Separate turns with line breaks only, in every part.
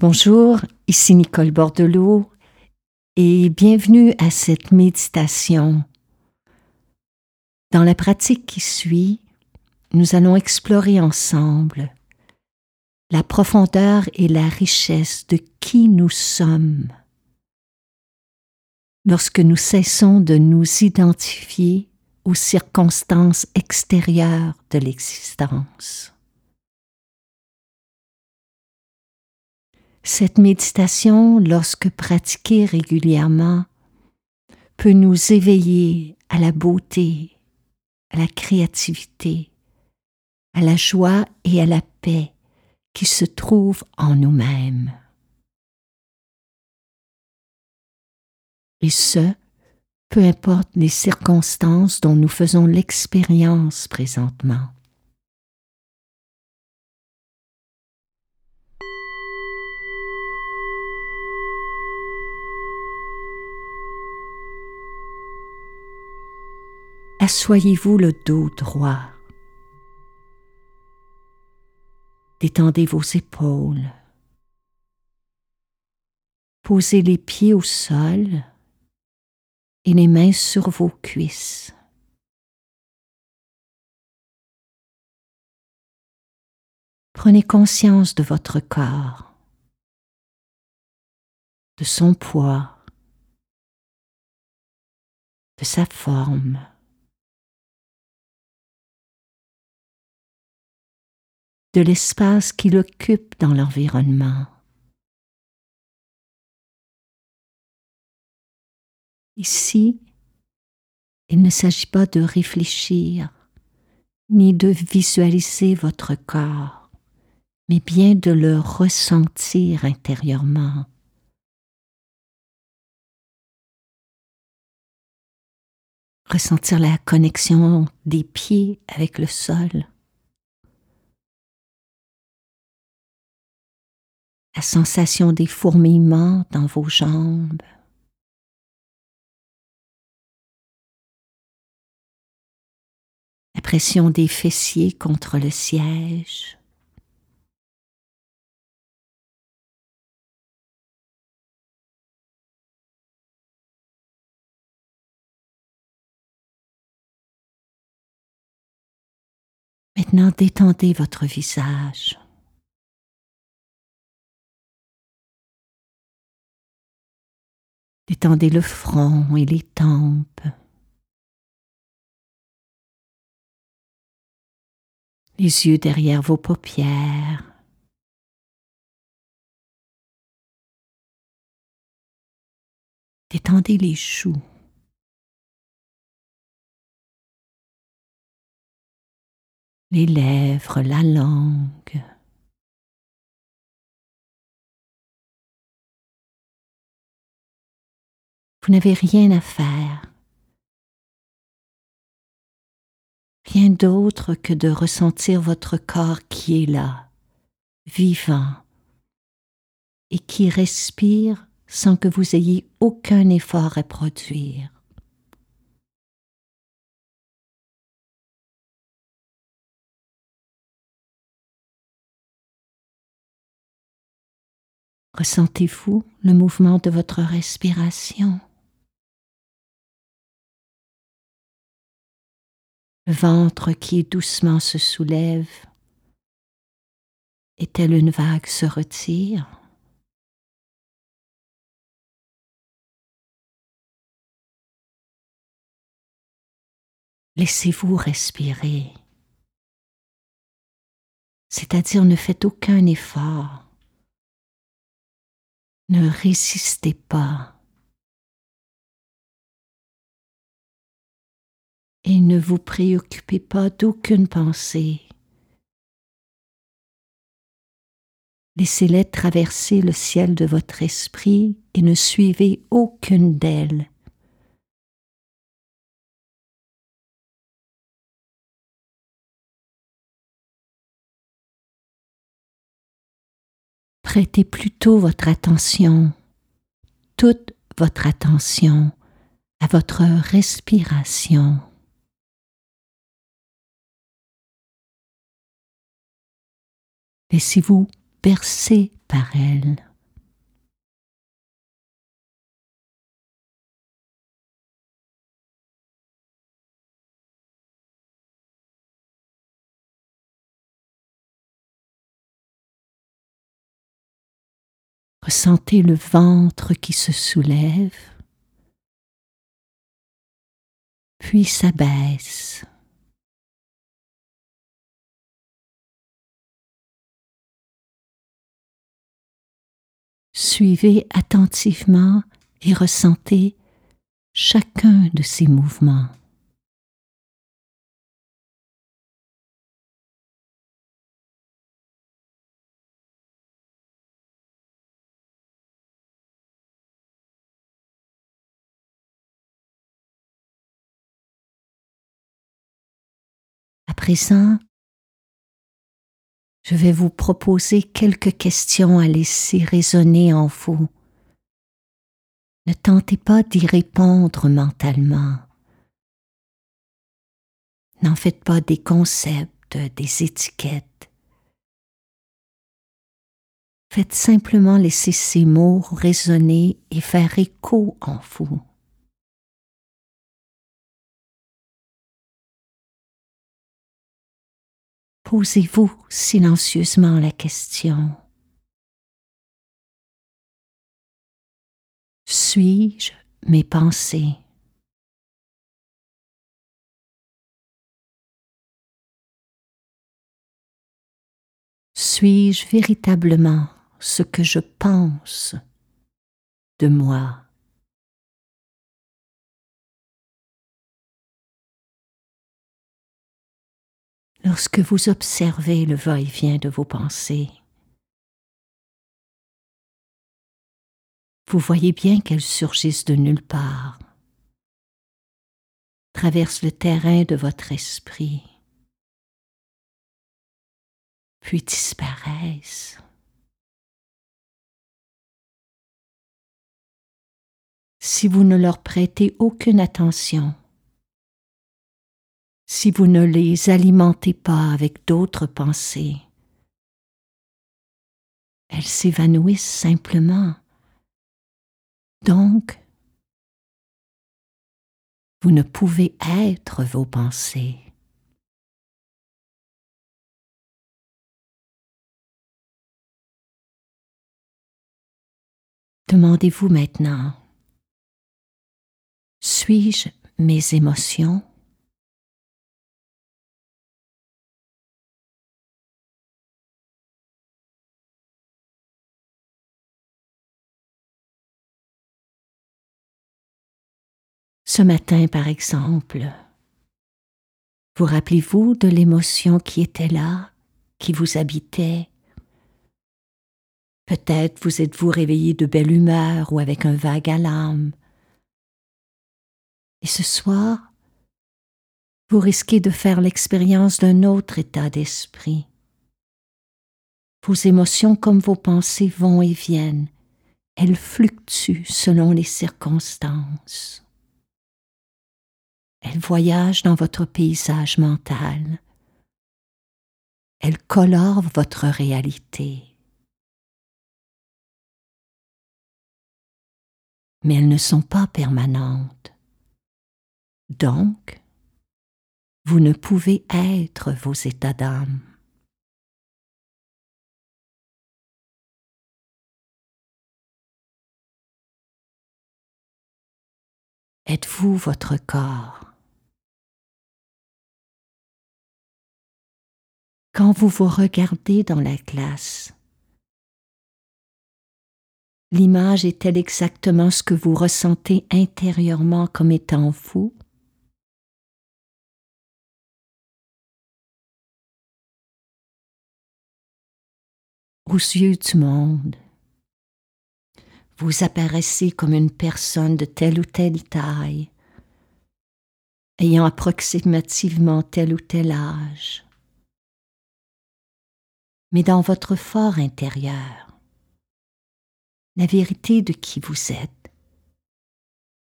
Bonjour, ici Nicole Bordelot et bienvenue à cette méditation. Dans la pratique qui suit, nous allons explorer ensemble la profondeur et la richesse de qui nous sommes. Lorsque nous cessons de nous identifier aux circonstances extérieures de l'existence. Cette méditation, lorsque pratiquée régulièrement, peut nous éveiller à la beauté, à la créativité, à la joie et à la paix qui se trouvent en nous-mêmes. Et ce, peu importe les circonstances dont nous faisons l'expérience présentement. Assoyez-vous le dos droit. Détendez vos épaules. Posez les pieds au sol et les mains sur vos cuisses. Prenez conscience de votre corps, de son poids, de sa forme. De l'espace qu'il occupe dans l'environnement. Ici, il ne s'agit pas de réfléchir ni de visualiser votre corps, mais bien de le ressentir intérieurement. Ressentir la connexion des pieds avec le sol. La sensation des fourmillements dans vos jambes. La pression des fessiers contre le siège. Maintenant, détendez votre visage. Détendez le front et les tempes. Les yeux derrière vos paupières. Détendez les joues. Les lèvres, la langue. Vous n'avez rien à faire. Rien d'autre que de ressentir votre corps qui est là, vivant, et qui respire sans que vous ayez aucun effort à produire. Ressentez-vous le mouvement de votre respiration? Le ventre qui doucement se soulève, et telle une vague se retire. Laissez-vous respirer, c'est-à-dire ne faites aucun effort, ne résistez pas. Et ne vous préoccupez pas d'aucune pensée. Laissez-les traverser le ciel de votre esprit et ne suivez aucune d'elles. Prêtez plutôt votre attention, toute votre attention, à votre respiration. Laissez-vous bercer par elle. Ressentez le ventre qui se soulève, puis s'abaisse. Suivez attentivement et ressentez chacun de ces mouvements. À présent, je vais vous proposer quelques questions à laisser résonner en vous. Ne tentez pas d'y répondre mentalement. N'en faites pas des concepts, des étiquettes. Faites simplement laisser ces mots résonner et faire écho en vous. Posez-vous silencieusement la question. Suis-je mes pensées? Suis-je véritablement ce que je pense de moi? Lorsque vous observez le va-et-vient de vos pensées. Vous voyez bien qu'elles surgissent de nulle part, traversent le terrain de votre esprit, puis disparaissent. Si vous ne leur prêtez aucune attention, si vous ne les alimentez pas avec d'autres pensées. Elles s'évanouissent simplement. Donc, vous ne pouvez être vos pensées. Demandez-vous maintenant, suis-je mes émotions? Ce matin, par exemple, vous rappelez-vous de l'émotion qui était là, qui vous habitait? Peut-être vous êtes-vous réveillé de belle humeur ou avec un vague alarme. Et ce soir, vous risquez de faire l'expérience d'un autre état d'esprit. Vos émotions comme vos pensées vont et viennent, elles fluctuent selon les circonstances. Elle voyage dans votre paysage mental. Elle colore votre réalité. Mais elles ne sont pas permanentes. Donc, vous ne pouvez être vos états d'âme. Êtes-vous votre corps? Quand vous vous regardez dans la glace. L'image est-elle exactement ce que vous ressentez intérieurement comme étant vous Aux yeux du monde, vous apparaissez comme une personne de telle ou telle taille, ayant approximativement tel ou tel âge mais dans votre fort intérieur. La vérité de qui vous êtes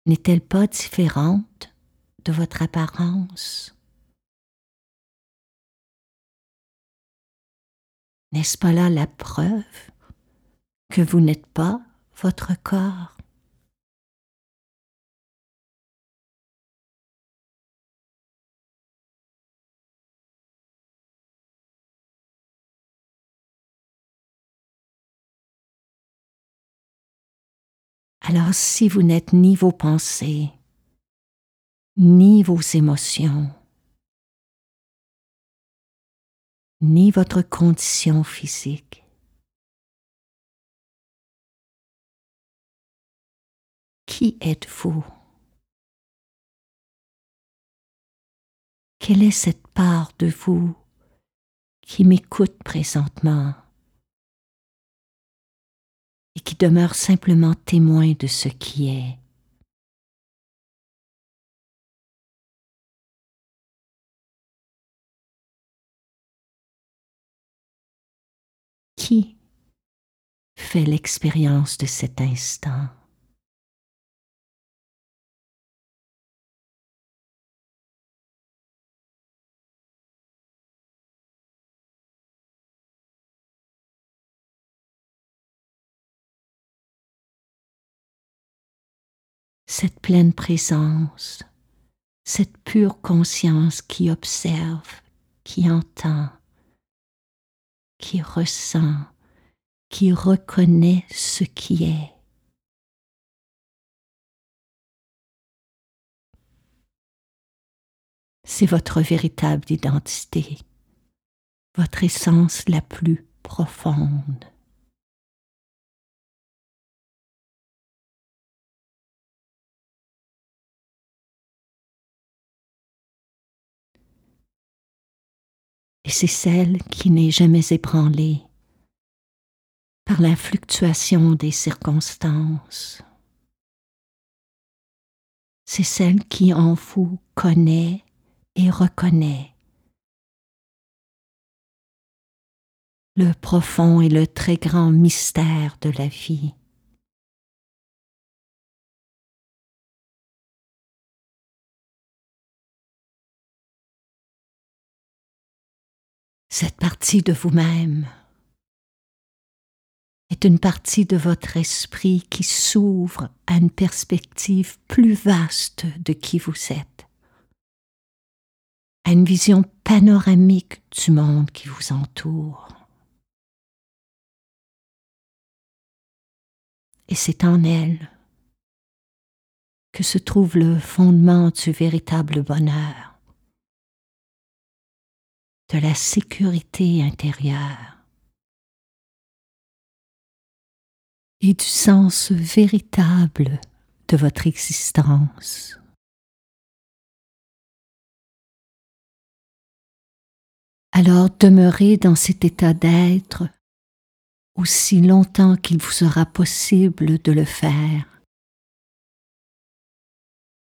n'est-elle pas différente de votre apparence? N'est-ce pas là la preuve que vous n'êtes pas votre corps? Alors si vous n'êtes ni vos pensées, ni vos émotions, ni votre condition physique, qui êtes-vous? Quelle est cette part de vous qui m'écoute présentement? Et qui demeure simplement témoin de ce qui est. Qui fait l'expérience de cet instant? Cette pleine présence, cette pure conscience qui observe, qui entend, qui ressent, qui reconnaît ce qui est. C'est votre véritable identité, votre essence la plus profonde. Et c'est celle qui n'est jamais ébranlée par la fluctuation des circonstances. C'est celle qui en vous connaît et reconnaît le profond et le très grand mystère de la vie. Cette partie de vous-même est une partie de votre esprit qui s'ouvre à une perspective plus vaste de qui vous êtes, à une vision panoramique du monde qui vous entoure. Et c'est en elle que se trouve le fondement du véritable bonheur de la sécurité intérieure et du sens véritable de votre existence. Alors demeurez dans cet état d'être aussi longtemps qu'il vous sera possible de le faire.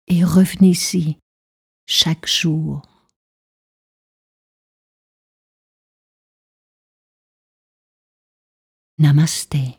Et revenez-y chaque jour. ナマステ。